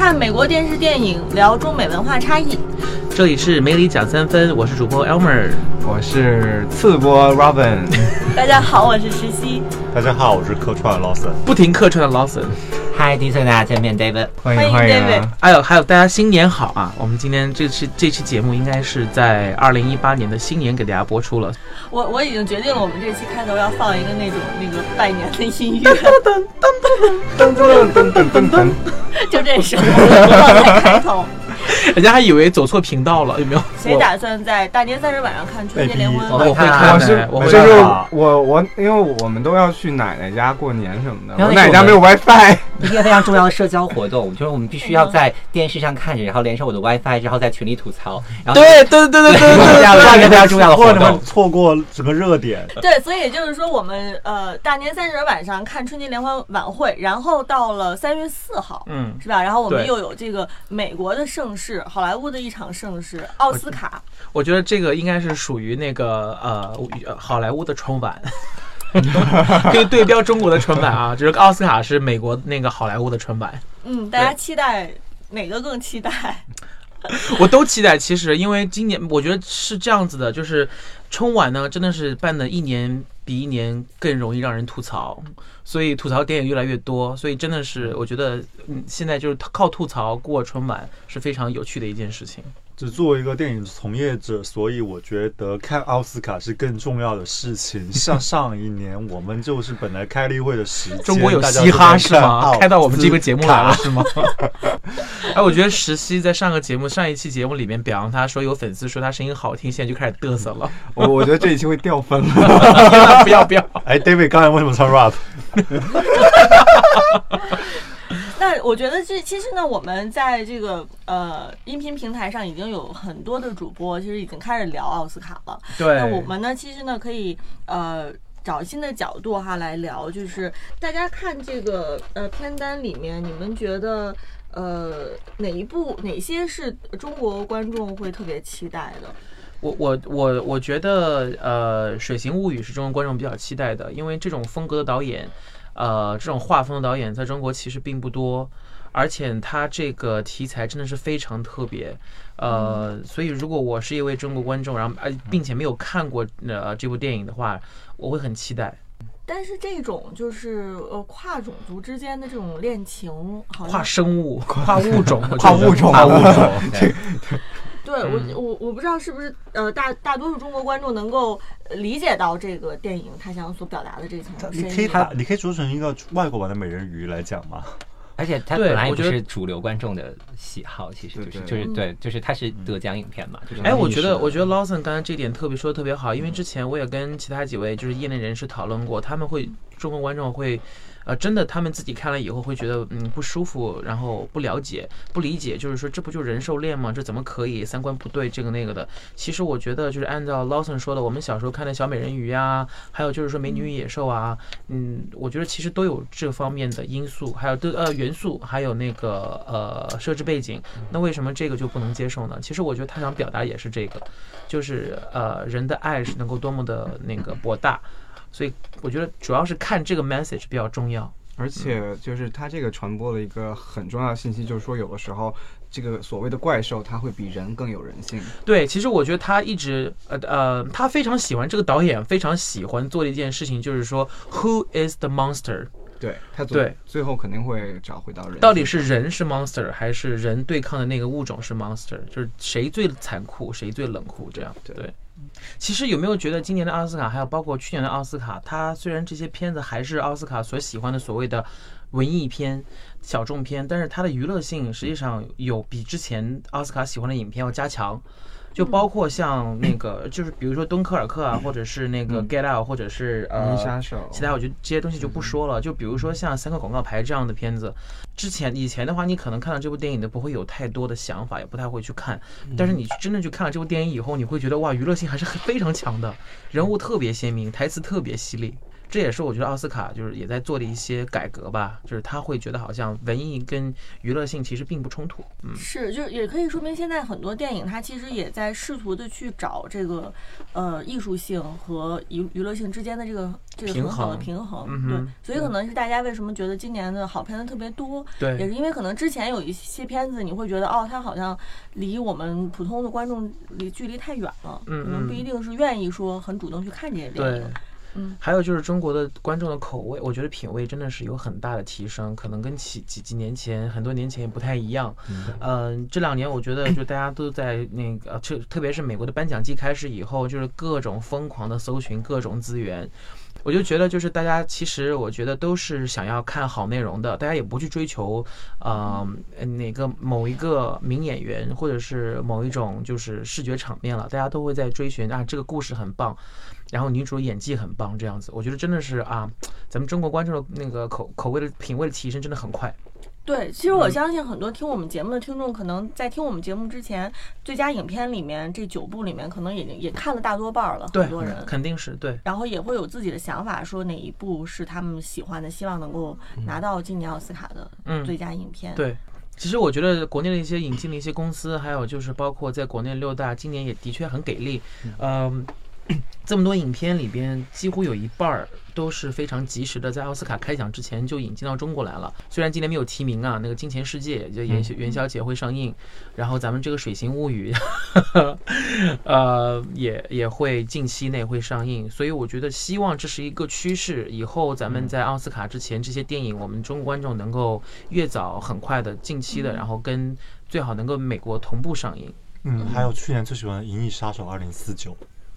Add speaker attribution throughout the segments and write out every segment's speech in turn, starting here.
Speaker 1: 看美国电视电影，聊中美文化差异。
Speaker 2: 这里是美里讲三分，我是主播 Elmer，
Speaker 3: 我是次播 Robin。
Speaker 1: 大家好，我是石溪。
Speaker 4: 大家好，我是客串 Lawson，
Speaker 2: 不停客串的 Lawson。
Speaker 5: 嗨，第一次跟大家见面，David，
Speaker 3: 欢迎欢迎。
Speaker 2: 还有还有，大家新年好啊！我们今天这期这期节目应该是在二零一八年的新年给大家播出了。
Speaker 1: 我我已经决定了，我们这期开头要放一个那种那个拜年的音乐，噔噔噔噔噔噔噔噔噔，就这首放在开头。
Speaker 2: 人家还以为走错频道了，有没有？
Speaker 1: 谁打算在大年三十晚上看春节联欢？
Speaker 2: 我会看，
Speaker 3: 我是
Speaker 2: 我会
Speaker 3: 就是
Speaker 2: 看。
Speaker 3: 我我，因为我们都要去奶奶家过年什么的，我奶奶家没有 WiFi。
Speaker 5: 一个非常重要的社交活动，就是我们必须要在电视上看着，然后连上我的 WiFi，然后在群里吐槽。然后
Speaker 2: 对对对对对对
Speaker 5: 这样非常重要的活动。
Speaker 4: 错过整个热点。
Speaker 1: 对，所以也就是说，我们呃大年三十晚上看春节联欢晚会，然后到了三月四号，
Speaker 2: 嗯，
Speaker 1: 是吧？然后我们
Speaker 2: 对
Speaker 1: 又有这个美国的盛事，好莱坞的一场盛事——奥斯卡。
Speaker 2: 我觉得这个应该是属于那个呃呃好莱坞的春晚，可以对标中国的春晚啊，就是奥斯卡是美国那个好莱坞的春晚。
Speaker 1: 嗯，大家期待哪个更期待？
Speaker 2: 我都期待。其实，因为今年我觉得是这样子的，就是春晚呢，真的是办的一年比一年更容易让人吐槽，所以吐槽点也越来越多。所以真的是，我觉得嗯，现在就是靠吐槽过春晚是非常有趣的一件事情。
Speaker 4: 只作为一个电影从业者，所以我觉得看奥斯卡是更重要的事情。像 上一年，我们就是本来开例会的时间，
Speaker 2: 中国有嘻哈是吗？开到我们这个节目来了是吗？哎，我觉得石溪在上个节目上一期节目里面表扬他说有粉丝说他声音好听，现在就开始嘚瑟了。
Speaker 3: 我我觉得这一期会掉分了。
Speaker 2: 不要不要！
Speaker 4: 哎，David 刚才为什么唱 rap？
Speaker 1: 那我觉得这其实呢，我们在这个呃音频平台上已经有很多的主播，其实已经开始聊奥斯卡了。
Speaker 2: 对，
Speaker 1: 那我们呢，其实呢，可以呃找新的角度哈来聊，就是大家看这个呃片单里面，你们觉得呃哪一部哪些是中国观众会特别期待的？
Speaker 2: 我我我我觉得呃，《水形物语》是中国观众比较期待的，因为这种风格的导演，呃，这种画风的导演在中国其实并不多，而且它这个题材真的是非常特别，呃，所以如果我是一位中国观众，然后呃，并且没有看过呃这部电影的话，我会很期待。
Speaker 1: 但是这种就是呃跨种族之间的这种恋情，好
Speaker 2: 跨生物、跨物种、
Speaker 3: 跨物种
Speaker 2: 跨物种。
Speaker 1: 对我我我不知道是不是呃大大多数中国观众能够呃理解到这个电影他想所表达的这层
Speaker 4: 你。可以打，你可以做成一个外国版的美人鱼来讲吗？
Speaker 5: 而且它本来也不
Speaker 2: 我觉得
Speaker 5: 是主流观众的喜好，其实就是就是对，就是它是得奖影片嘛。就是
Speaker 2: 哎，我觉得，我觉得 Lawson 刚才这点特别说的特别好，因为之前我也跟其他几位就是业内人士讨论过，他们会中国观众会，呃，真的他们自己看了以后会觉得嗯不舒服，然后不了解、不理解，就是说这不就人兽恋吗？这怎么可以？三观不对，这个那个的。其实我觉得就是按照 Lawson 说的，我们小时候看的小美人鱼啊，还有就是说美女与野兽啊，嗯，我觉得其实都有这方面的因素，还有都呃元素，还有那个呃设置背景。那为什么这个就不能接受呢？其实我觉得他想表达也是这个，就是呃人的爱是能够多么的那个博大，所以我觉得主要是看这个 message 比较重要。
Speaker 3: 而且就是它这个传播了一个很重要的信息，就是说有的时候这个所谓的怪兽，它会比人更有人性。
Speaker 2: 对，其实我觉得他一直呃呃，他非常喜欢这个导演，非常喜欢做的一件事情，就是说 Who is the monster？
Speaker 3: 对，它最
Speaker 2: 对
Speaker 3: 最后肯定会找回到人。
Speaker 2: 到底是人是 monster，还是人对抗的那个物种是 monster？就是谁最残酷，谁最冷酷？这样
Speaker 3: 对
Speaker 2: 对。其实有没有觉得今年的奥斯卡，还有包括去年的奥斯卡，它虽然这些片子还是奥斯卡所喜欢的所谓的文艺片、小众片，但是它的娱乐性实际上有比之前奥斯卡喜欢的影片要加强。就包括像那个，就是比如说敦刻尔克啊，或者是那个
Speaker 3: 嗯
Speaker 2: Get Out，或者是
Speaker 3: 银
Speaker 2: 呃
Speaker 3: 杀手，
Speaker 2: 其他我觉得这些东西就不说了。就比如说像三个广告牌这样的片子，之前以前的话，你可能看到这部电影的不会有太多的想法，也不太会去看。但是你真正去看了这部电影以后，你会觉得哇，娱乐性还是非常强的，人物特别鲜明，台词特别犀利。这也是我觉得奥斯卡就是也在做的一些改革吧，就是他会觉得好像文艺跟娱乐性其实并不冲突。嗯，
Speaker 1: 是，就是也可以说明现在很多电影它其实也在试图的去找这个呃艺术性和娱娱乐性之间的这个这个很好的
Speaker 2: 衡
Speaker 1: 平衡。
Speaker 2: 嗯
Speaker 1: 对，所以可能是大家为什么觉得今年的好片子特别多，
Speaker 2: 对也
Speaker 1: 是因为可能之前有一些片子你会觉得哦，它好像离我们普通的观众离距离太远了，
Speaker 2: 嗯
Speaker 1: 可能不
Speaker 2: 嗯
Speaker 1: 一定是愿意说很主动去看这些电
Speaker 2: 对
Speaker 1: 影。。嗯，
Speaker 2: 还有就是中国的观众的口味，我觉得品味真的是有很大的提升，可能跟几几几年前、很多年前也不太一样。嗯、这两年我觉得就大家都在那个，特特别是美国的颁奖季开始以后，就是各种疯狂的搜寻各种资源。我就觉得，就是大家其实我觉得都是想要看好内容的，大家也不去追求，呃，哪个某一个名演员或者是某一种就是视觉场面了，大家都会在追寻啊，这个故事很棒，然后女主演技很棒，这样子，我觉得真的是啊，咱们中国观众的那个口口味的品味的提升真的很快。
Speaker 1: 对，其实我相信很多听我们节目的听众，可能在听我们节目之前，最佳影片里面这九部里面，可能也也看了大多半了，
Speaker 2: 对
Speaker 1: 很多人。
Speaker 2: 肯定是对。
Speaker 1: 然后也会有自己的想法，说哪一部是他们喜欢的，希望能够拿到今年奥斯卡的
Speaker 2: 嗯
Speaker 1: 最佳影片。
Speaker 2: 对，其实我觉得国内的一些引进的一些公司，还有就是包括在国内六大，今年也的确很给力。嗯、这么多影片里边，几乎有一半儿都是非常及时的，在奥斯卡开奖之前就引进到中国来了。虽然今年没有提名啊，那个《金钱世界》就元宵元宵节会上映，然后咱们这个《水形物语》呃，也也会近期内会上映，所以我觉得希望这是一个趋势，以后咱们在奥斯卡之前，这些电影我们中国观众能够越早很快的近期的，然后跟最好能够美国同步上映。
Speaker 4: 嗯，还有去年最喜欢的《银翼杀手二零四九》，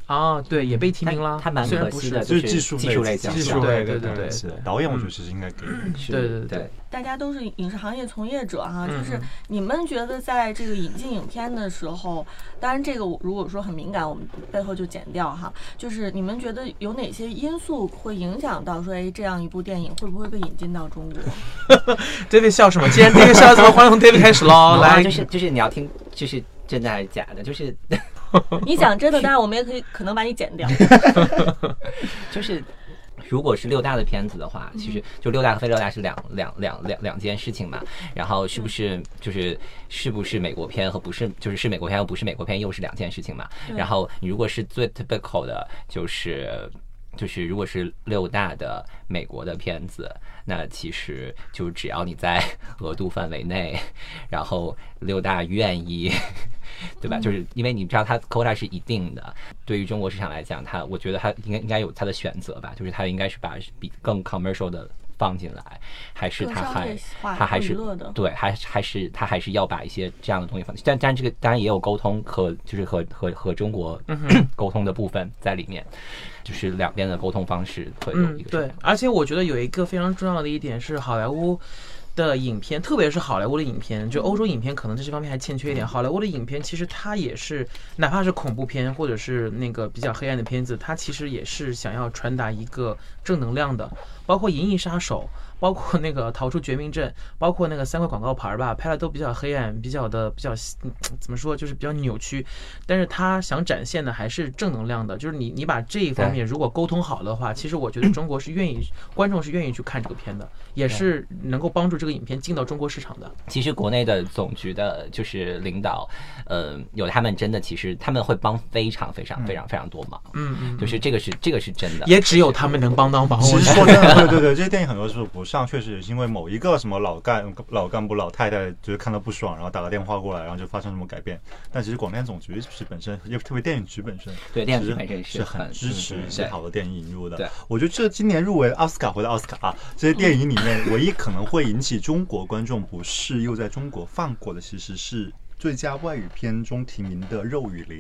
Speaker 2: 啊，对，也被提名了，
Speaker 5: 他蛮可惜的，
Speaker 4: 就是
Speaker 5: 是
Speaker 4: 技术类
Speaker 5: 技术类奖
Speaker 2: 技术
Speaker 5: 项。
Speaker 2: 类
Speaker 3: 对
Speaker 2: 对对
Speaker 4: 是导演，我觉得其实应该给。
Speaker 5: 是
Speaker 2: 对对对
Speaker 5: 对，
Speaker 1: 大家都是影视行业从业者哈，
Speaker 2: 嗯
Speaker 1: 就是你们觉得在这个引进影片的时候，当然这个如果说很敏感，我们背后就剪掉哈。就是你们觉得有哪些因素会影响到说，哎，这样一部电影会不会被引进到中国？
Speaker 2: David 笑什么？既然 David 笑，咱们欢迎从 David 开始喽。
Speaker 5: 啊
Speaker 2: 来，
Speaker 5: 就是就是你要听，就是真的还是假的，就是
Speaker 1: 你讲真的，当然我们也可以可能把你剪掉。
Speaker 5: 就是，如果是六大的片子的话，其实就六大和非六大是两两两两两件事情嘛。然后是不是就是是不是美国片和不是就是是美国片和不是美国片又是两件事情嘛。然后你如果是最 typical 的，就是。就是如果是六大的美国的片子，那其实就只要你在 额度范围内，然后六大愿意，对吧？就是因为你知道它 quota 是一定的，对于中国市场来讲，它我觉得它应该应该有它的选择吧，就是它应该是把比更 commercial 的放进来，还是他还他还是对，还还是他还是要把一些这样的东西放进去，但但这个当然也有沟通和就是和和和中国 沟通的部分在里面，就是两边的沟通方式会有
Speaker 2: 嗯
Speaker 5: 一，个
Speaker 2: 对，而且我觉得有一个非常重要的一点是，好莱坞的影片，特别是好莱坞的影片，就欧洲影片可能在这方面还欠缺一点。好莱坞的影片其实它也是，哪怕是恐怖片或者是那个比较黑暗的片子，它其实也是想要传达一个正能量的，包括《银翼杀手》。包括那个逃出绝命镇，包括那个三块广告牌儿吧，拍的都比较黑暗，比较的比较嗯怎么说，就是比较扭曲。但是他想展现的还是正能量的，就是你你把这一方面如果沟通好的话，其实我觉得中国是愿意，观众是愿意去看这个片的，也是能够帮助这个影片进到中国市场的。
Speaker 5: 其实国内的总局的，就是领导，呃，有他们真的，其实他们会帮非常非常非常非常多忙，
Speaker 2: 嗯嗯，
Speaker 5: 就是这个是这个是真的。
Speaker 2: 也只有他们能帮到忙。
Speaker 4: 其实说真的，对对对，这些电影很多时候不上，确实也是因为某一个什么老干老干部、老太太就是看到不爽，然后打个电话过来，然后就发生什么改变。但其实广电总局是本身，也特别电影局本身，
Speaker 5: 对电影局
Speaker 4: 其实
Speaker 5: 本身是
Speaker 4: 是很
Speaker 5: 很
Speaker 4: 支持
Speaker 5: 嗯
Speaker 4: 一些好的电影引入的。
Speaker 5: 对，
Speaker 4: 我觉得这今年入围奥斯卡或者奥斯卡啊，这些电影里面 唯一可能会引起中国观众不适又在中国放过的，其实是最佳外语片中提名的《肉与灵》。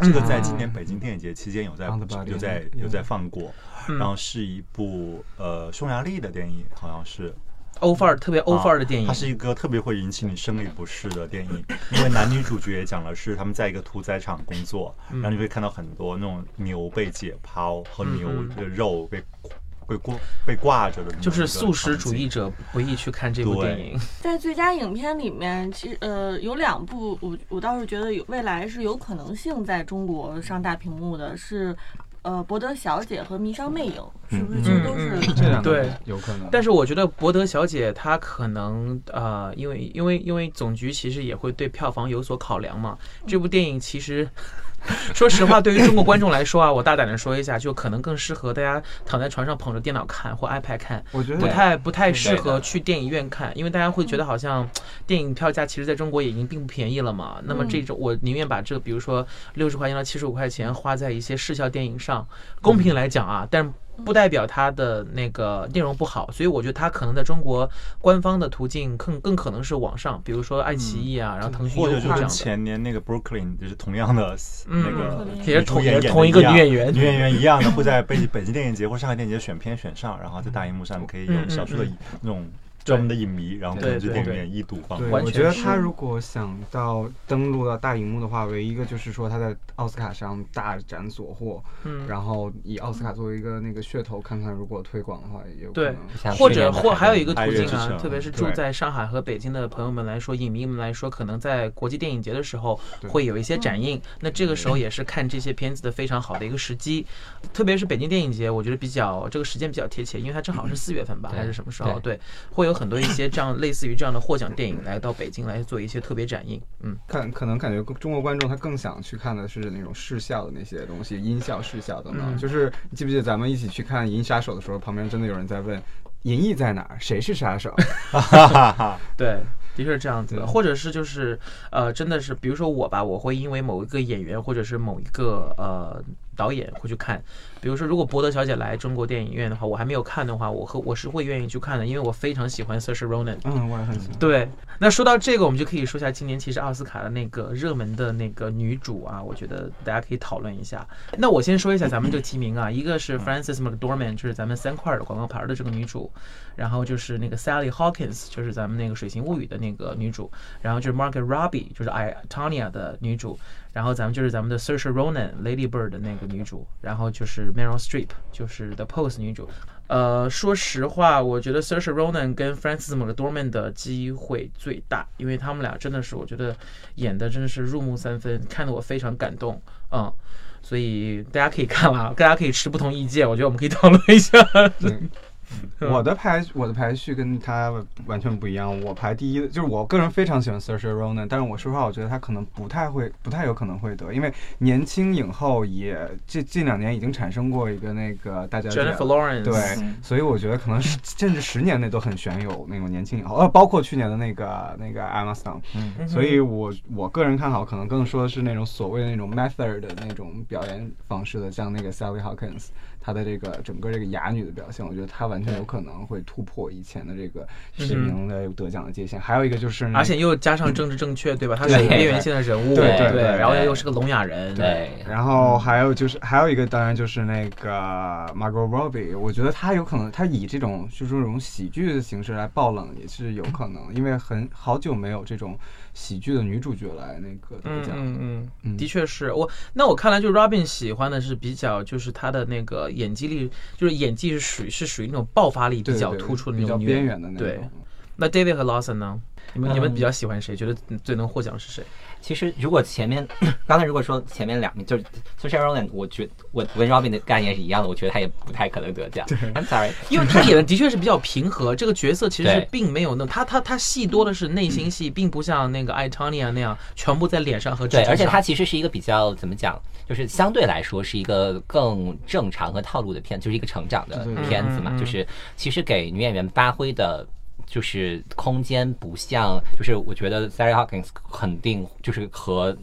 Speaker 4: 这个在今年北京电影节期间有在有在有在放过，然后是一部呃匈牙利的电影，好像是。
Speaker 2: 欧范儿特别欧范儿的电影，
Speaker 4: 啊它是一个特别会引起你生理不适的电影，因为男女主角讲的是他们在一个屠宰场工作，然后你会看到很多那种牛被解剖和牛的肉被被挂被挂着的
Speaker 2: 就是素食主义者不宜去看这部电影。
Speaker 1: 在最佳影片里面，其实呃有两部，我我倒是觉得有未来是有可能性在中国上大屏幕的，是呃博德小姐和迷上魅影，是不是
Speaker 3: 嗯
Speaker 1: 其实都是
Speaker 2: 嗯
Speaker 3: 这两个
Speaker 2: 对
Speaker 3: 有可能。
Speaker 2: 但是我觉得博德小姐她可能呃，因为因为因为总局其实也会对票房有所考量嘛。这部电影其实。说实话，对于中国观众来说啊，我大胆的说一下，就可能更适合大家躺在床上捧着电脑看或 iPad 看，
Speaker 3: 我觉得
Speaker 2: 不太不太适合去电影院看，因为大家会觉得好像电影票价其实在中国也已经并不便宜了嘛。那么这种我宁愿把这个，比如说六十块钱到七十五块钱花在一些视效电影上，公平来讲啊，但不代表它的那个内容不好，所以我觉得它可能在中国官方的途径更更可能是网上，比如说爱奇艺啊，然后腾讯、
Speaker 4: 或者就是
Speaker 2: 优酷这样的。
Speaker 4: 前年那个 Brooklyn 就是同样的
Speaker 2: 嗯
Speaker 4: 那个
Speaker 2: 也是同同一个女演员
Speaker 4: 女演员一样的会在北 北京电影节或上海电影节选片选上，然后在大荧幕上可以有
Speaker 2: 嗯嗯
Speaker 4: 少数的
Speaker 2: 嗯
Speaker 4: 那种专门的影迷，然后可能去
Speaker 2: 对对对
Speaker 4: 电影院一睹放
Speaker 3: 对，我觉得他如果想到登陆到大荧幕的话，唯一一个就是说他在奥斯卡上大展所获，
Speaker 2: 嗯
Speaker 3: 然后以奥斯卡作为一个那个噱头，看看如果推广的话，也有可
Speaker 2: 对
Speaker 3: 能。
Speaker 5: 像
Speaker 2: 或者或还有一个途径啊特别是住在上海和北京的朋友们来说，影迷们来说，可能在国际电影节的时候会有一些展映。那这个时候也是看这些片子的非常好的一个时机。特别是北京电影节，我觉得比较这个时间比较贴切，因为它正好是四月份吧，还是什么时候？对，会有很多一些这样类似于这样的获奖电影来到北京来做一些特别展映。嗯，
Speaker 3: 看可能感觉中国观众他更想去看的是那种视效的那些东西，音效、视效等等。
Speaker 2: 嗯
Speaker 3: 就是你记不记得咱们一起去看《银翼杀手》的时候，旁边真的有人在问银翼在哪儿，谁是杀手？
Speaker 4: 哈哈哈，
Speaker 2: 对，的确是这样子的，或者是就是呃，真的是，比如说我吧，我会因为某一个演员或者是某一个呃导演会去看。比如说，如果博德小姐来中国电影院的话，我还没有看的话，我和我是会愿意去看的，因为我非常喜欢 Saoirse Ronan。
Speaker 3: 嗯，我也很喜欢。
Speaker 2: 对，那说到这个，我们就可以说一下今年其实奥斯卡的那个热门的那个女主啊，我觉得大家可以讨论一下。那我先说一下咱们这个提名啊，一个是 Frances McDormand，就是咱们三块儿的广告牌儿的这个女主，然后就是那个 Sally Hawkins，就是咱们那个《水形物语》的那个女主，然后就是 Margaret Robbie，就是 I Tonya 的女主，然后咱们就是咱们的 Saoirse Ronan Lady Bird 的那个女主，然后就是 Meryl Streep，就是 The Post 女主。呃，说实话，我觉得 Saoirse Ronan 跟 Frances McDormand 的机会最大，因为他们俩真的是我觉得演的真的是入木三分，看得我非常感动，嗯，所以大家可以看了，大家可以持不同意见，我觉得我们可以讨论一下。
Speaker 3: 对 我的排我的排序跟他完全不一样。我排第一，就是我个人非常喜欢 Saoirse Ronan，但是我说实话，我觉得他可能不太会，不太有可能会得，因为年轻影后也这近两年已经产生过一个那个大家
Speaker 2: Jennifer Lawrence，
Speaker 3: 对，所以我觉得可能是甚至十年内都很悬有那种年轻影后，呃，包括去年的那个那个 Emma Stone，
Speaker 2: 嗯。
Speaker 3: 所以我我个人看好，可能更说的是那种所谓的那种 method 的那种表演方式的，像那个 Sally Hawkins，她的这个整个这个哑女的表现，我觉得她完全有可能会突破以前的这个提名的得奖的界限。还有一个就是，
Speaker 2: 而且又加上政治正确，对吧？她是边缘性的人物，
Speaker 3: 对对
Speaker 2: 然后又是个聋哑人，
Speaker 5: 对，
Speaker 3: 然后还有就是还有一个，当然就是那个 Margot Robbie，我觉得她有可能，她以这种就是这种喜剧的形式来爆冷也是有可能，因为很好久没有这种喜剧的女主角来那个得
Speaker 2: 嗯
Speaker 3: 奖。
Speaker 2: 嗯嗯，
Speaker 3: 嗯
Speaker 2: 的确是我。那我看来，就 Robin 喜欢的是比较，就是他的那个演技力，就是演技是属于是属于那种爆发力比较突出的那种女演
Speaker 3: 员的那
Speaker 2: 对。，那 David 和 Lawson 呢？你们你们
Speaker 5: 嗯
Speaker 2: 比较喜欢谁？觉得最能获奖是谁？
Speaker 5: 其实如果前面 刚才如果说前面两名就是 s o c i a Ronan，我觉我我跟 Robin 的概念是一样的，我觉得他也不太可能得奖。I'm sorry，
Speaker 2: 因为他演的的确是比较平和，这个角色其实是并没有那他他他戏多的是内心戏，并不像那个 Itonia 那样全部在脸上和
Speaker 5: 对，而且他其实是一个比较怎么讲，就是相对来说是一个更正常和套路的片，就是一个成长的片子嘛。就是其实给女演员发挥的。就是空间不像，就是我觉得 Sarah Hawkins 肯定就是和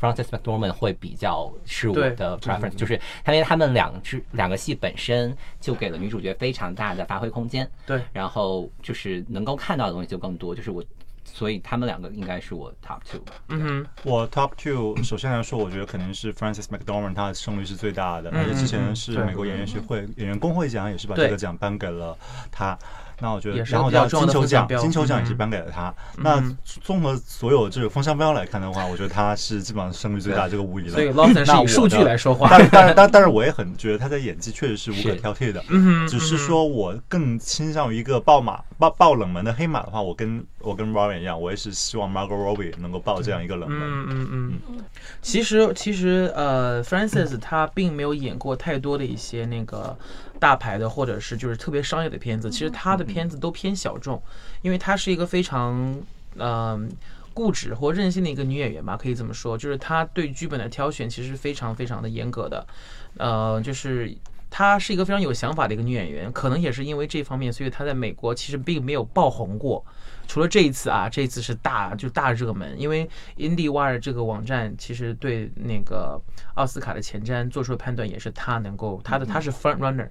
Speaker 5: Francis McDormand 会比较是我的 preference，就是因为他们两支两个戏本身就给了女主角非常大的发挥空间，
Speaker 2: 对。
Speaker 5: 然后就是能够看到的东西就更多，就是我，所以他们两个应该是我 top two 吧。
Speaker 2: 嗯哼，
Speaker 4: 我 top two 首先来说，我觉得肯定是 Francis McDormand，她的胜率是最大的，
Speaker 2: 嗯
Speaker 4: 而且之前是美国演员学会演员工会奖也是把这个奖颁给了她。那我觉得然后
Speaker 2: 比较重要的
Speaker 4: 他金球奖，金球奖也是
Speaker 2: 嗯
Speaker 4: 颁给了他。那综合所有这个风向标来看的话，我觉得他是基本上胜率最大，这个无疑了。
Speaker 2: 所以 Lawson 是
Speaker 4: 那
Speaker 2: 以数据来说话。
Speaker 4: 但但但但是我也很觉得他的演技确实是无可挑剔的，
Speaker 2: 嗯
Speaker 4: 只是说我更倾向于一个爆马爆爆冷门的黑马的话，我跟我跟 Ryan 一样，我也是希望 Margot Robbie 能够爆这样一个冷门。
Speaker 2: 嗯嗯嗯，其实其实呃，Francis 他并没有演过太多的一些那个大牌的或者是就是特别商业的片子，其实他的片子都偏小众，因为她是一个非常嗯。固执或任性的一个女演员吧，可以这么说，就是她对剧本的挑选其实非常非常的严格的，呃，就是她是一个非常有想法的一个女演员，可能也是因为这方面，所以她在美国其实并没有爆红过。除了这一次啊，这一次是大就大热门，因为 IndieWire 这个网站其实对那个奥斯卡的前瞻做出的判断也是她能够，她的她是 front runner。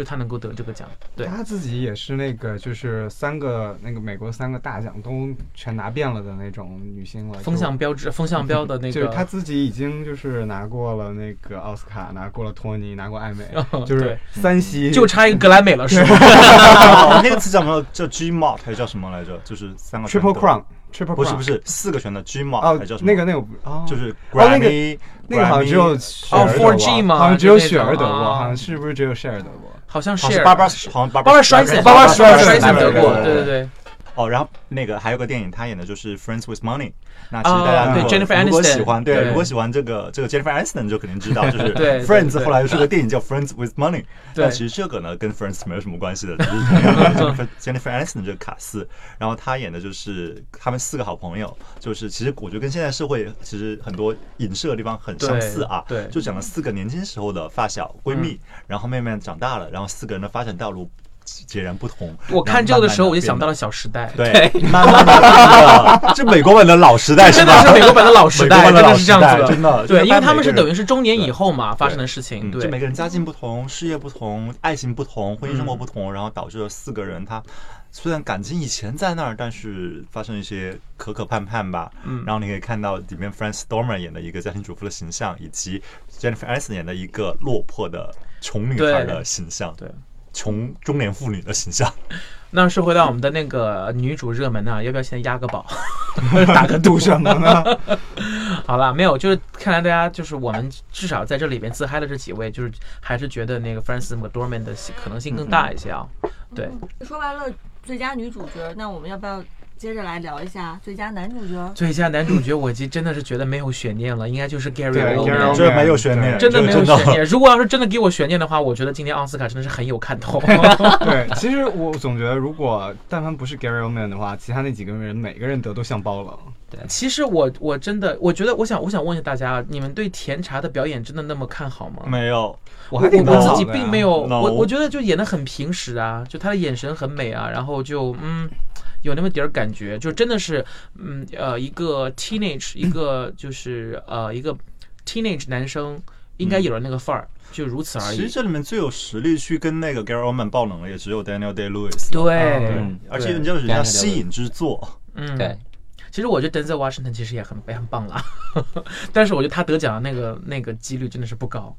Speaker 2: 就他能够得这个奖，对
Speaker 3: 他自己也是那个，就是三个那个美国三个大奖都全拿遍了的那种女星了。
Speaker 2: 风向标志，风向标的那个，
Speaker 3: 就是他自己已经就是拿过了那个奥斯卡，拿过了托尼，拿过艾美，就是三席，
Speaker 2: 就差一个格莱美了，是吗？
Speaker 4: 那个词叫什么？叫 G Mart 还是叫什么来着？就是三个
Speaker 3: Triple Crown。
Speaker 4: 不是不是四个全的 G 嘛？
Speaker 3: 哦，
Speaker 4: 还叫什么？
Speaker 3: 那个那个哦，
Speaker 4: 就是
Speaker 3: Grammy，那个好像只有
Speaker 2: 哦 Four G 吗？
Speaker 3: 好像只有雪儿得过，好像是不是只有 Share 得过？
Speaker 2: 好像是
Speaker 4: 八八，好像八
Speaker 2: 八摔死，八八摔死得过，对对对。
Speaker 4: 哦，然后那个还有个电影，他演的就是《Friends with Money》。那其实大家如果如果喜欢，对，如果喜欢这个这个 Jennifer Aniston，就肯定知道，就是 Friends 后来又是个电影叫《Friends with Money》。但其实这个呢，跟 Friends 没有什么关系的，只是同样的 Jennifer Aniston 这个卡斯。然后他演的就是他们四个好朋友，就是其实我觉得跟现在社会其实很多影射的地方很相似啊。
Speaker 2: 对，
Speaker 4: 就讲了四个年轻时候的发小闺蜜，然后慢慢长大了，然后四个人的发展道路。截然不同。
Speaker 2: 我看这个的时候，我就想到了《小时代》。
Speaker 4: 对，慢慢的，这美国版的老时代，
Speaker 2: 真的是美国版的老时代，真的是这样子，
Speaker 4: 真的。
Speaker 2: 对，因为他们是等于是中年以后嘛发生的事情。对，
Speaker 4: 就每个人家境不同，事业不同，爱情不同，婚姻生活不同，然后导致了四个人，他虽然感情以前在那儿，但是发生一些磕磕绊绊吧。嗯。然后你可以看到里面 Frances Dormer 演的一个家庭主妇的形象，以及 Jennifer Aniston 演的一个落魄的穷女孩的形象。
Speaker 2: 对。
Speaker 4: 穷中年妇女的形象。
Speaker 2: 那说回到我们的那个女主热门呢，要不要先押个宝，打个赌什么呢？好了，没有，就是看来大家就是我们至少在这里边自嗨的这几位，就是还是觉得那个 Frances McDormand 的可能性更大一些啊。对，
Speaker 1: 说完了最佳女主角，那我们要不要？接着来聊一下最佳男主角。
Speaker 2: 最佳男主角，我其真的是觉得没有悬念了，应该就是 Gary
Speaker 3: Oldman。
Speaker 4: 这没有悬念，
Speaker 2: 真的没有悬念。如果要是真的给我悬念的话，我觉得今天奥斯卡真的是很有看头。
Speaker 3: 对，其实我总觉得，如果但凡不是 Gary Oldman 的话，其他那几个人每个人得都像包了。
Speaker 2: 对，其实我我真的，我觉得，我想，我想问一下大家，你们对甜茶的表演真的那么看好吗？
Speaker 4: 没有，
Speaker 3: 我还挺我
Speaker 2: 自己并没有，我我觉得就演的很平实啊，就他的眼神很美啊，然后就嗯。有那么点儿感觉，就真的是，嗯呃，一个 teenage，一个就是呃一个 teenage 男生应该有的那个范儿，就如此而已。
Speaker 4: 其实这里面最有实力去跟那个 Gary Oldman 爆冷的，也只有 Daniel Day Lewis。
Speaker 2: 对，
Speaker 4: 而且人家人家吸引之作。
Speaker 2: 嗯，对。其实我觉得 Denzel Washington 其实也很也很棒了，但是我觉得他得奖的那个那个几率真的是不高。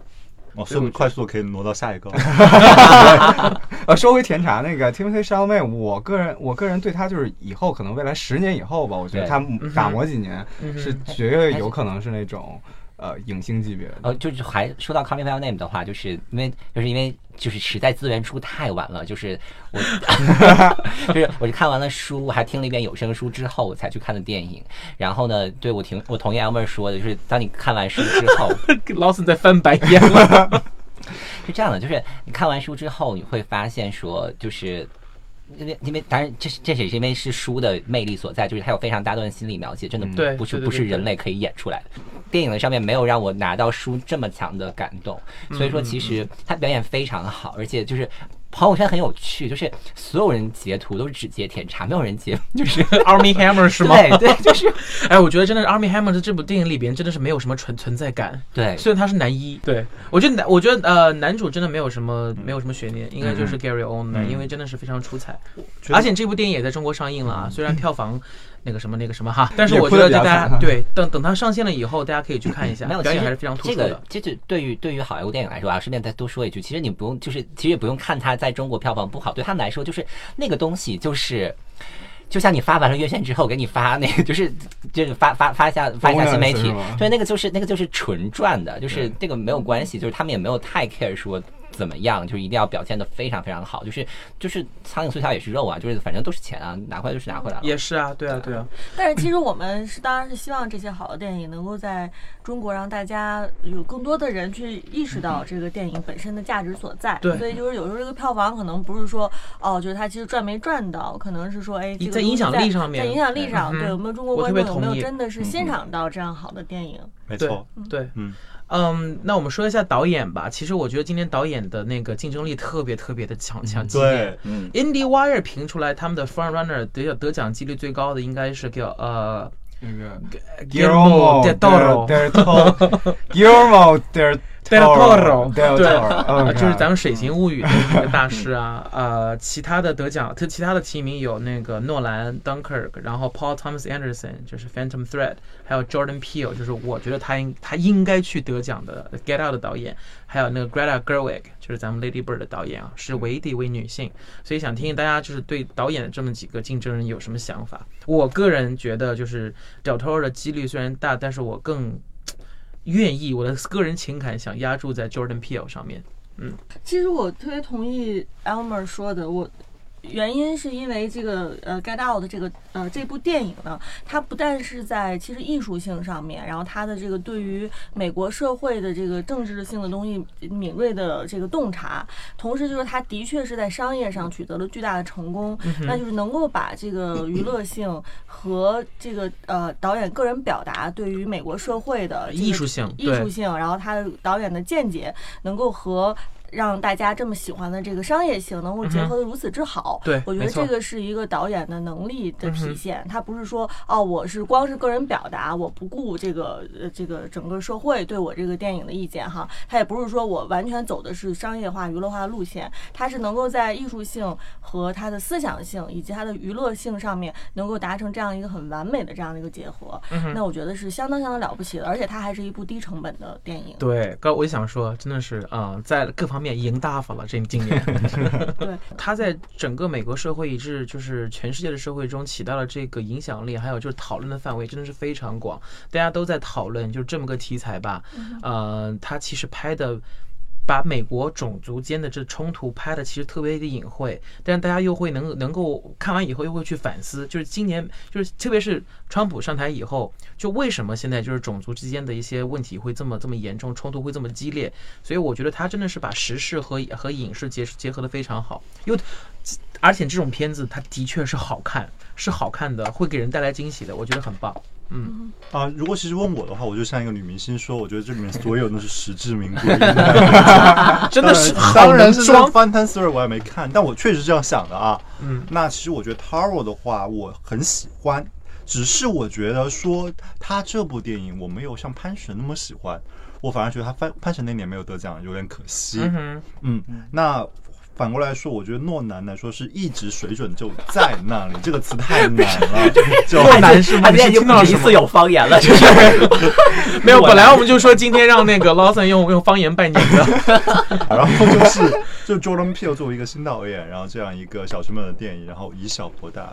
Speaker 4: 哦，所以快速可以挪到下一个。
Speaker 3: 呃，说回甜茶那个 Timothy Chalamet，我个人我个人对他就是以后可能未来十年以后吧，我觉得他打磨几年是绝对有可能是那种。呃，影星级别的，
Speaker 5: 呃，就是还说到《Call Me by Your Name》的话，就是因为就是因为就是实在资源出太晚了，就是我 就是我是看完了书，还听了一遍有声书之后，我才去看的电影。然后呢，对我挺我同意 Elmer 说的，就是当你看完书之后，
Speaker 2: 老死在翻白眼了。
Speaker 5: 是这样的，就是你看完书之后，你会发现说，就是。因为因为当然，这是这也是因为是书的魅力所在，就是它有非常大段的心理描写，真的不是不是人类可以演出来的。电影的上面没有让我拿到书这么强的感动，所以说其实他表演非常好，而且就是。朋友圈很有趣，就是所有人截图都是只截甜茶，没有人截 就是
Speaker 2: Army Hammer 是吗？
Speaker 5: 对对，就是。
Speaker 2: 哎，我觉得真的是 Army Hammer 在这部电影里边真的是没有什么存存在感。
Speaker 5: 对，
Speaker 2: 虽然他是男一。对，我觉得男，我觉得呃，男主真的没有什么没有什么悬念，应该就是 Gary Oldman，因为真的是非常出彩。而且这部电影也在中国上映了啊，虽然票房。那个什么那个什么哈，但是我觉得大家对等等它上线了以后，大家可以去看一下，表演还是非常突出
Speaker 5: 的。这个，这就对于对于好莱坞电影来说啊，顺便再多说一句，其实你不用，就是其实也不用看它在中国票房不好，对他们来说就是那个东西就是。就像你发完了月线之后，给你发那个，就是就是发发发一下发一下新媒体，对，那个就是那个就是纯赚的，就是这个没有关系，就是他们也没有太 care 说怎么样，就是一定要表现的非常非常好，就是就是苍蝇碎条也是肉啊，就是反正都是钱啊，拿回来就是拿回来了。
Speaker 2: 也是啊，对啊，对啊，
Speaker 1: 但是其实我们是当然是希望这些好的电影能够在中国让大家有更多的人去意识到这个电影本身的价值所在。
Speaker 2: 对。
Speaker 1: 所以就是有时候这个票房可能不是说哦，就是它其实赚没赚到，可能是说哎，这个
Speaker 2: 在影响力上面
Speaker 1: 在影响力上，
Speaker 2: 嗯
Speaker 1: 对有没有中国观众有没有真的是欣赏到这样好的电影？
Speaker 2: 对
Speaker 4: 没错，
Speaker 2: 对，
Speaker 4: 嗯
Speaker 2: 嗯，那我们说一下导演吧。其实我觉得今天导演的那个竞争力特别特别的强强激烈。
Speaker 4: 对，
Speaker 5: 嗯
Speaker 2: ，IndieWire 评出来他们的 front runner 得得奖几率最高的应该是叫呃
Speaker 3: 那个
Speaker 2: Guillermo del Toro。
Speaker 3: del del
Speaker 2: Toro，呃
Speaker 3: OK
Speaker 2: 就是咱们《水形物语》的那个大师 啊，呃，其他的得奖，他其他的提名有那个诺兰 Dunkirk，然后 Paul Thomas Anderson 就是 Phantom Thread，还有 Jordan Peele，就是我觉得他应他应该去得奖的 Get Out 的导演，还有那个 Greta Gerwig，就是咱们 Lady Bird 的导演啊，是唯一的一位女性，所以想听听大家就是对导演的这么几个竞争人有什么想法。我个人觉得就是 Del Toro 的几率虽然大，但是我更愿意我的个人情感想压注在 Jordan Peele 上面。
Speaker 1: 嗯其实我特别同意 Elmer 说的，我原因是因为这个呃《Get Out》这个呃这部电影呢，它不但是在其实艺术性上面，然后它的这个对于美国社会的这个政治性的东西敏锐的这个洞察，同时就是它的确是在商业上取得了巨大的成功，那就是能够把这个娱乐性和这个呃导演个人表达对于美国社会的
Speaker 2: 艺术性
Speaker 1: 艺术性，然后他的导演的见解能够和。让大家这么喜欢的这个商业性能够结合的如此之好，
Speaker 2: 对
Speaker 1: 我觉得这个是一个导演的能力的
Speaker 2: 嗯
Speaker 1: 体现。他不是说哦，我是光是个人表达，我不顾这个呃这个整个社会对我这个电影的意见哈。他也不是说我完全走的是商业化、娱乐化的路线，他是能够在艺术性和他的思想性以及他的娱乐性上面能够达成这样一个很完美的这样的一个结合。
Speaker 2: 嗯
Speaker 1: 那我觉得是相当相当了不起的，而且它还是一部低成本的电影。
Speaker 2: 对，刚我就想说，真的是啊、呃在各方面赢大发了。这今年，
Speaker 1: 对，
Speaker 2: 他在整个美国社会以至就是全世界的社会中起到了这个影响力，还有就是讨论的范围真的是非常广，大家都在讨论，就是这么个题材吧。呃，他其实拍的。把美国种族间的这冲突拍的其实特别的隐晦，但是大家又会能能够看完以后又会去反思，就是今年就是特别是川普上台以后，就为什么现在就是种族之间的一些问题会这么这么严重，冲突会这么激烈，所以我觉得他真的是把时事和和影视结结合的非常好，因为而且这种片子它的确是好看，是好看的，会给人带来惊喜的，我觉得很棒。嗯，
Speaker 4: 啊，如果其实问我的话，我就像一个女明星说，我觉得这里面所有都是实至名归。
Speaker 2: 真的是
Speaker 4: 当然是
Speaker 2: 能装。
Speaker 4: Fantasy 我还没看，但我确实这样想的啊。
Speaker 2: 嗯，
Speaker 4: 那其实我觉得 Taro 的话，我很喜欢，只是我觉得说他这部电影我没有像潘神那么喜欢，我反而觉得他潘潘神那年没有得奖有点可惜。
Speaker 2: 嗯，
Speaker 4: 那反过来说，我觉得诺南来说是一直水准就在那里，这个词太难了，就
Speaker 2: 诺南是吗？你
Speaker 5: 他现在已经
Speaker 2: 是听到
Speaker 5: 一次？有方言了，就是
Speaker 2: 没有，本来我们就说今天让那个 Lawson 用用方言拜年的。
Speaker 4: 然后就是就 Jordan Peele 作为一个新导演，然后这样一个小成本的电影，然后以小博大，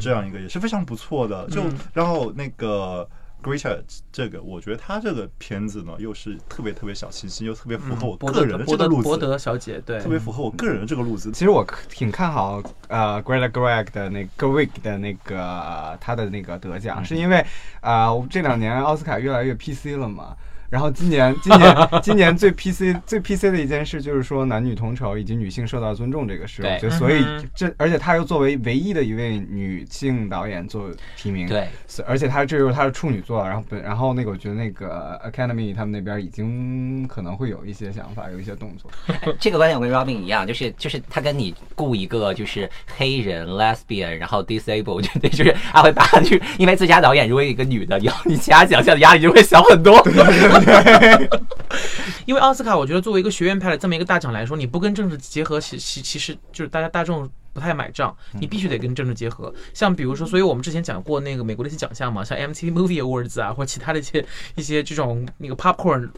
Speaker 4: 这样一个也是非常不错的。就
Speaker 2: 嗯
Speaker 4: 然后那个 Greta 这个，我觉得他这个片子呢，又是特别特别小清新，又特别符合我个人的
Speaker 2: 博德博
Speaker 4: 这个路子，
Speaker 2: 德小姐，对，
Speaker 4: 特别符合我个人的这个路子。
Speaker 3: 其实我挺看好呃 Greta Gerwig 的那个 Gerwig 的那个、呃他的那个得奖，是因为呃这两年奥斯卡越来越 PC 了嘛。然后今年 今年今年最 PC 最 PC 的一件事就是说男女同酬以及女性受到尊重这个事，
Speaker 5: 对。
Speaker 3: 我觉得所以这而且她又作为唯一的一位女性导演做提名，
Speaker 5: 对，
Speaker 3: 是而且她这就是她是处女座，然后本然后那个我觉得那个 Academy 他们那边已经可能会有一些想法，有一些动作。
Speaker 5: 这个观点我跟 Robin 一样，就是就是他跟你雇一个就是黑人 lesbian，然后 disabled，就对，就是他会把就是因为自家导演如果有一个女的，然后你其他奖项的压力就会小很多。
Speaker 2: 因为奥斯卡，我觉得作为一个学院派的这么一个大奖来说，你不跟政治结合，其其其实就是大家大众不太买账，你必须得跟政治结合。像比如说，所以我们之前讲过那个美国的一些奖项嘛，像 MTV Movie Awards 啊，或者其他的一些一些这种那个 popcorn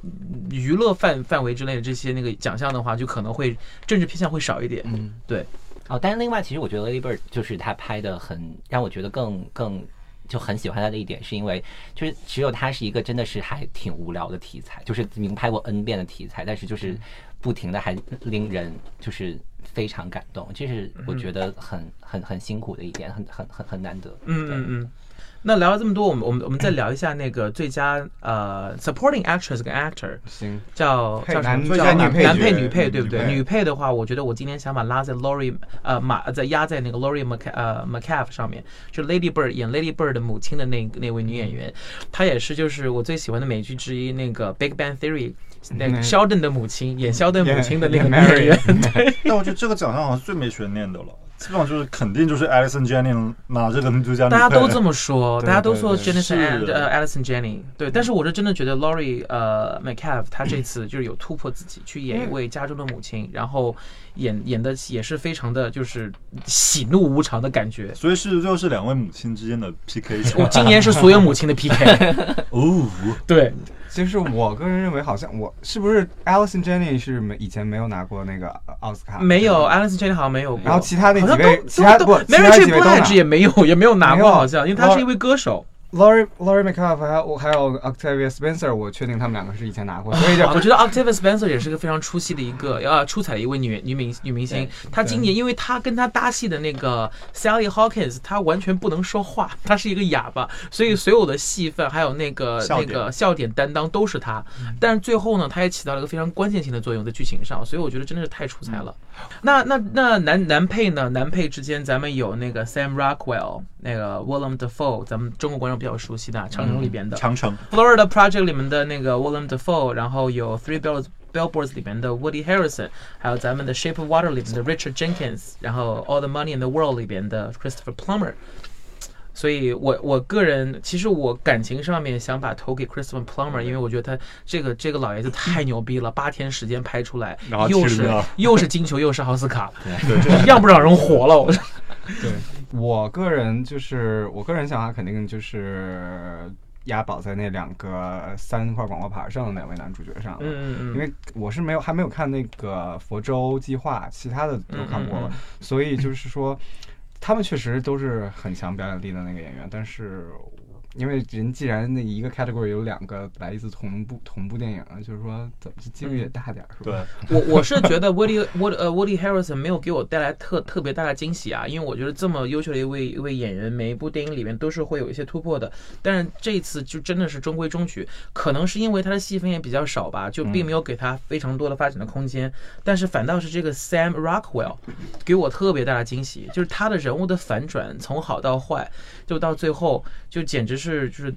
Speaker 2: 娱乐范范围之类的这些那个奖项的话，就可能会政治偏向会少一点。
Speaker 3: 嗯，
Speaker 2: 对，
Speaker 5: 哦，但是另外，其实我觉得 Lady Bird 就是他拍的很让我觉得更更就很喜欢他的一点，是因为就是只有他是一个真的是还挺无聊的题材，就是明拍过 N 遍的题材，但是就是不停的还令人就是非常感动，这是我觉得很很很辛苦的一点，很很很很难得。
Speaker 2: 嗯嗯嗯。那聊了这么多，我们我们我们再聊一下那个最佳呃 supporting actress 跟 actor，
Speaker 3: 行，
Speaker 2: 叫叫什么？叫男配女配对不对？
Speaker 4: 女配。
Speaker 2: 的话，我觉得我今天想把拉在 Laurie 呃马在压在那个 Laurie Mc 呃 McCaff 上面，就 Lady Bird 演 Lady Bird 的母亲的那那位女演员，她也是就是我最喜欢的美剧之一，那个 Big Bang Theory 那个
Speaker 3: 嗯。
Speaker 2: Sheldon 的母亲演 Sheldon 母亲的那个
Speaker 3: 演
Speaker 2: 女演员。
Speaker 4: 但我觉得这个奖项好像是最没悬念的了，基本上就是肯定就是 Alison Janney 拿这个最佳女配。
Speaker 2: 大家都这么说，大家都说
Speaker 3: 对
Speaker 2: Jennifer
Speaker 4: 是
Speaker 2: and 呃 Alison Jenny，对，但是我是真的觉得 Laurie 呃 McCaff 她这次就是有突破自己，去演一位家中的母亲，然后演演的也是非常的就是喜怒无常的感觉。
Speaker 4: 所以是最后是两位母亲之间的 PK
Speaker 2: 我今年是所有母亲的 PK，
Speaker 4: 哦，
Speaker 2: 对，
Speaker 3: 其实我个人认为，好像我是不是 Alison Janney 是没以前没有拿过那个奥斯卡，
Speaker 2: 没有 Alison Jenny 好像没有过，
Speaker 3: 然后其他那几位其他不
Speaker 2: Mary
Speaker 3: 几
Speaker 2: J. Blige 也没有也没有拿过，好像，因为她是一位歌手。
Speaker 3: Laurie Laurie McCaff 还有还有 Octavia Spencer，我确定他们两个是以前拿过，所以
Speaker 2: 我觉得 Octavia Spencer 也是个非常出戏的一个呃出彩的一位女女明女明星。她今年因为她跟她搭戏的那个 Sally Hawkins，她完全不能说话，她是一个哑巴，所以所有的戏份还有那个那个笑点担当都是她。但是最后呢，她也起到了一个非常关键性的作用在剧情上，所以我觉得真的是太出彩了。那那那男男配呢？男配之间咱们有那个 Sam Rockwell，那个 Willem Dafoe，咱们中国观众比较熟悉的《长城》里边的。
Speaker 4: 长城
Speaker 2: Florida Project 里面的那个 Willem Defoe，然后有 Three Bill Billboards 里面的 Woody Harrison，还有咱们的 Shape of Water 里面的 Richard Jenkins，然后 All the Money in the World 里边的 Christopher Plummer。所以我我个人其实我感情上面想把投给 Christopher Plummer，因为我觉得他这个这个老爷子太牛逼了，八天时间拍出来又是又是金球又是奥斯卡，
Speaker 4: 对，这
Speaker 2: 一样不让人活了。我
Speaker 3: 对我个人就是我个人想法肯定就是押宝在那两个三块广告牌上的两位男主角上了。
Speaker 2: 嗯嗯嗯，
Speaker 3: 因为我是没有还没有看那个佛州计划，其他的都看过了，
Speaker 2: 嗯嗯
Speaker 3: 所以就是说，他们确实都是很强表演力的那个演员，但是因为人既然那一个 category 有两个来自同步同步电影，就是说怎么几率也大点儿，是吧？
Speaker 4: 对，
Speaker 2: 我我是觉得 Woody Wood 呃 Woody Harrison 没有给我带来特特别大的惊喜啊，因为我觉得这么优秀的一位一位演员，每一部电影里面都是会有一些突破的，但是这次就真的是中规中矩，可能是因为他的戏份也比较少吧，就并没有给他非常多的发展的空间，但是反倒是这个 Sam Rockwell 给我特别大的惊喜，就是他的人物的反转从好到坏，就到最后就简直是就是。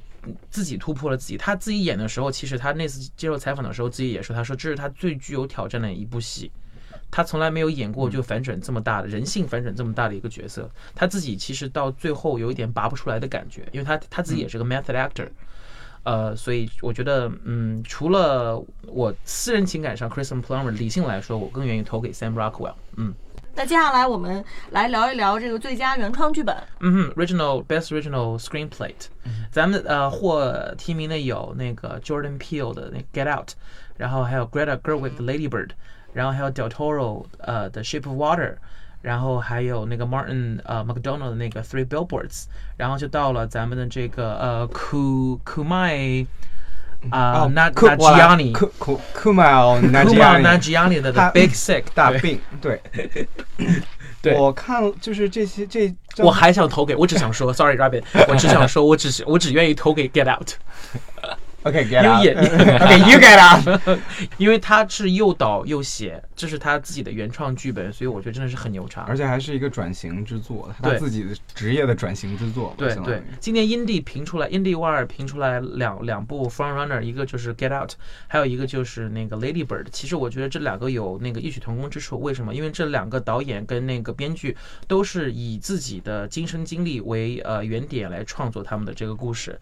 Speaker 2: 自己突破了自己，他自己演的时候，其实他那次接受采访的时候，自己也说，他说这是他最具有挑战的一部戏，他从来没有演过就反转这么大的人性反转这么大的一个角色，他自己其实到最后有一点拔不出来的感觉，因为他他自己也是个 method actor，呃，所以我觉得，嗯，除了我私人情感上 Chris Plummer 理性来说，我更愿意投给 Sam Rockwell，嗯。
Speaker 1: 那接下来我们来聊一聊这个最佳原创剧本。
Speaker 2: 嗯哼，original best original screenplay，咱们呃获提名的有那个 Jordan Peele 的那 Get Out，然后还有 Greta Gerwig 的 Lady Bird，然后还有 Del Toro 呃的 Shape of Water，然后还有那个 Martin 呃 McDonald 的那个 Three Billboards，然后就到了咱们的这个呃 Ku Kumai 啊
Speaker 3: 哦
Speaker 2: Na
Speaker 3: 库我来
Speaker 2: Nagiani
Speaker 3: 库库库马尔
Speaker 2: Kumar
Speaker 3: Nagiani
Speaker 2: Nagiani 的
Speaker 3: 他
Speaker 2: The Big Sick
Speaker 3: 大病，对，
Speaker 2: 对
Speaker 3: 我看就是这些这，这
Speaker 2: 我还想投给，我只想说，Sorry Rabbit，我只想说，我只是我只愿意投给 Get Out。
Speaker 3: OK
Speaker 2: 因
Speaker 3: get
Speaker 2: 为
Speaker 3: out
Speaker 2: 演
Speaker 3: OK you get out
Speaker 2: 因为他是又导又写，这是他自己的原创剧本，所以我觉得真的是很牛叉。
Speaker 3: 而且还是一个转型之作，他自己的职业的转型之作，
Speaker 2: 对对今年 Indie 评出来，Indie Wire 评出来两两部 Front Runner，一个就是 Get Out，还有一个就是那个 Lady Bird。其实我觉得这两个有那个异曲同工之处，为什么？因为这两个导演跟那个编剧都是以自己的亲身经历为呃原点来创作他们的这个故事，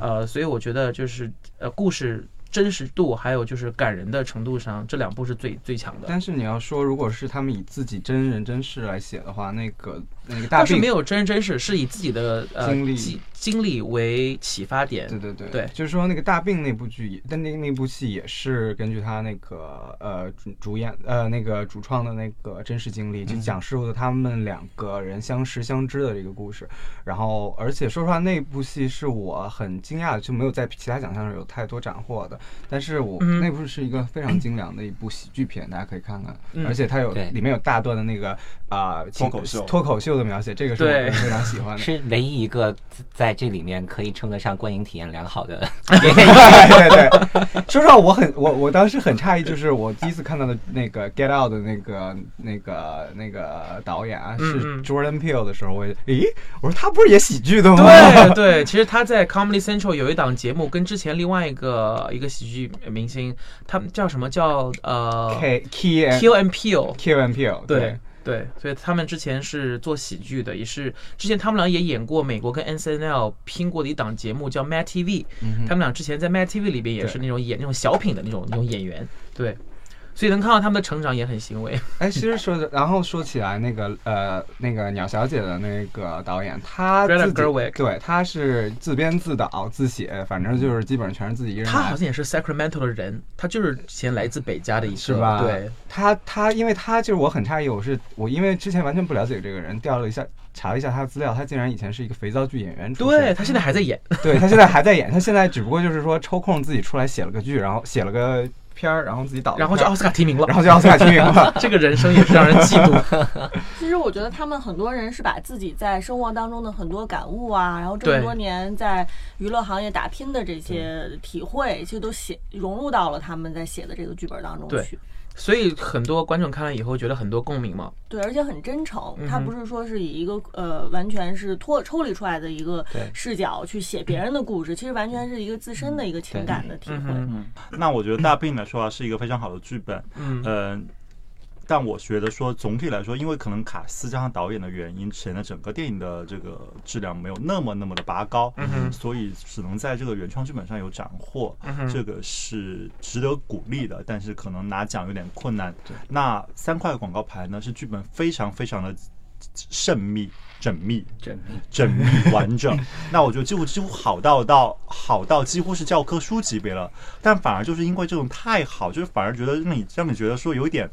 Speaker 2: 呃，所以我觉得就是呃故事。真实度还有就是感人的程度上，这两部是最最强的。
Speaker 3: 但是你要说，如果是他们以自己真人真事来写的话，那个那个大病
Speaker 2: 倒是没有真人真事，是以自己的呃
Speaker 3: 经历。
Speaker 2: 经经历为启发点。
Speaker 3: 对对对
Speaker 2: 对。
Speaker 3: 就是说那个大病那部剧也，但那那部戏也是根据他那个呃主主演呃那个主创的那个真实经历，就讲述了他们两个人相识相知的这个故事。然后，而且说实话，那部戏是我很惊讶的，就没有在其他奖项上有太多斩获的。但是我、
Speaker 2: 嗯
Speaker 3: 那部是一个非常精良的一部喜剧片，大家可以看看。
Speaker 2: 嗯。
Speaker 3: 而且它有里面有大段的那个啊、
Speaker 4: 脱口秀。
Speaker 3: 脱口秀的描写，这个是我非常喜欢的。
Speaker 5: 是唯一一个在这里面可以称得上观影体验良好的。
Speaker 3: 对对对，说实话，我很我我当时很诧异，就是我第一次看到的那个《Get Out》的那个那个那个导演啊，
Speaker 2: 嗯
Speaker 3: 是
Speaker 2: 嗯
Speaker 3: Jordan Peele 的时候，我也诶，我说他不是演喜剧的吗？
Speaker 2: 对 对，其实他在 Comedy Central 有一档节目，跟之前另外一个一个喜剧明星，他们叫什么叫呃
Speaker 3: K Key and
Speaker 2: Kill and
Speaker 3: Peel，Kill and Peele，
Speaker 2: 对对，所以他们之前是做喜剧的，也是之前他们俩也演过美国跟 N C N L 拼过的一档节目叫 Mad TV，、
Speaker 3: 嗯
Speaker 2: 他们俩之前在 Mad TV 里边也是那种演那种小品的那种那种演员，对，所以能看到他们的成长也很欣慰。
Speaker 3: 哎，其实说的，然后说起来那个呃，那个鸟小姐的那个导演，他自己
Speaker 2: Gerwig
Speaker 3: 对，他是自编自导自写，反正就是基本上全是自己一个人来。
Speaker 2: 他好像也是 Sacramento 的人，他就是之前来自北加的一个，
Speaker 3: 是吧？
Speaker 2: 对，
Speaker 3: 他他，因为他就是我很诧异，我是我因为之前完全不了解这个人，调了一下查了一下他的资料，他竟然以前是一个肥皂剧演员。
Speaker 2: 对他现在还在演，
Speaker 3: 对他现在还在演，他现在只不过就是说抽空自己出来写了个剧，然后写了个片儿，然后自己导
Speaker 2: 然后就奥斯卡提名了，
Speaker 3: 然后就奥斯卡提名了。
Speaker 2: 这个人生也是让人嫉妒。
Speaker 1: 其实我觉得他们很多人是把自己在生活当中的很多感悟啊，然后这么多年在娱乐行业打拼的这些体会，其实都写融入到了他们在写的这个剧本当中去。
Speaker 2: 所以很多观众看了以后觉得很多共鸣嘛。
Speaker 1: 对，而且很真诚，他不是说是以一个呃完全是脱抽离出来的一个视角去写别人的故事，其实完全是一个自身的一个情感的体会。
Speaker 2: 嗯，
Speaker 4: 嗯，那我觉得大病来说啊，是一个非常好的剧本。
Speaker 2: 嗯
Speaker 4: 嗯，但我觉得说总体来说，因为可能卡斯加上导演的原因，显得整个电影的这个质量没有那么那么的拔高，所以只能在这个原创剧本上有斩获，这个是值得鼓励的，但是可能拿奖有点困难。那三块广告牌呢，是剧本非常非常的慎密、缜密、
Speaker 5: 缜密
Speaker 4: 缜密完整。那我觉得几乎几乎好到到好到几乎是教科书级别了，但反而就是因为这种太好，就是反而觉得让你让你觉得说有一点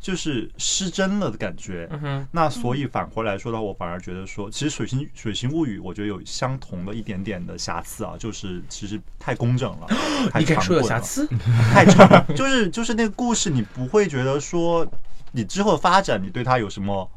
Speaker 4: 就是失真了的感觉。那所以反过来说的话，我反而觉得说，其实《水星水星物语》我觉得有相同的一点点的瑕疵啊，就是其实太工整了，太长了
Speaker 2: 瑕疵？
Speaker 4: 太长，就是就是那个故事，你不会觉得说你之后发展，你对它有什么，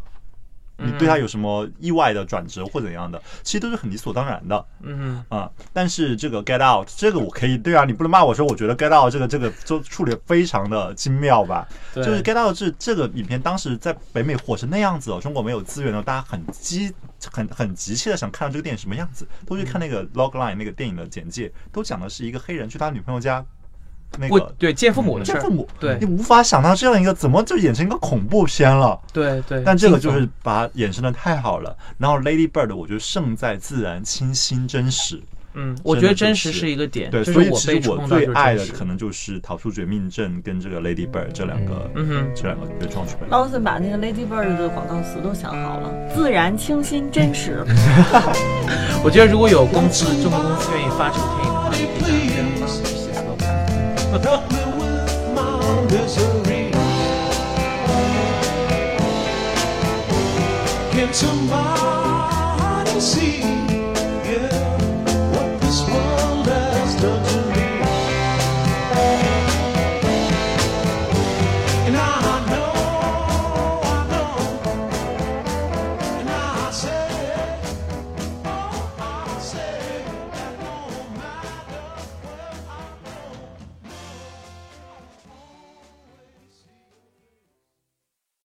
Speaker 4: 你对他有什么意外的转折或怎样的，其实都是很理所当然的
Speaker 2: 嗯
Speaker 4: 啊。但是这个 Get Out 这个我可以，对啊，你不能骂我说，我觉得 Get Out 这个这个就处理得非常的精妙吧。
Speaker 2: 对
Speaker 4: 就是 Get Out 这这个影片当时在北美火成那样子哦，中国没有资源的，大家很急很很急切的想看到这个电影什么样子，都去看那个 logline 那个电影的简介，都讲的是一个黑人去他女朋友家那个
Speaker 2: 对见父母的事儿
Speaker 4: 见父，母，
Speaker 2: 对
Speaker 4: 你无法想到这样一个怎么就演成一个恐怖片了。
Speaker 2: 对对。
Speaker 4: 但这个就是把它衍生的太好了。然后 Lady Bird 我觉得胜在自然、清新、真实。
Speaker 2: 嗯，我觉得真实是一个点，
Speaker 4: 对，所以其实我最爱的可能就是《逃出绝命镇》跟这个 Lady Bird 这两个，
Speaker 2: 嗯哼
Speaker 4: 这两个原创剧本。
Speaker 1: 劳森把那个 Lady Bird 的广告词都想好了，自然、清新、真实。
Speaker 2: 我觉得如果有公司中国公司愿意发这个电影的话，
Speaker 6: Can somebody see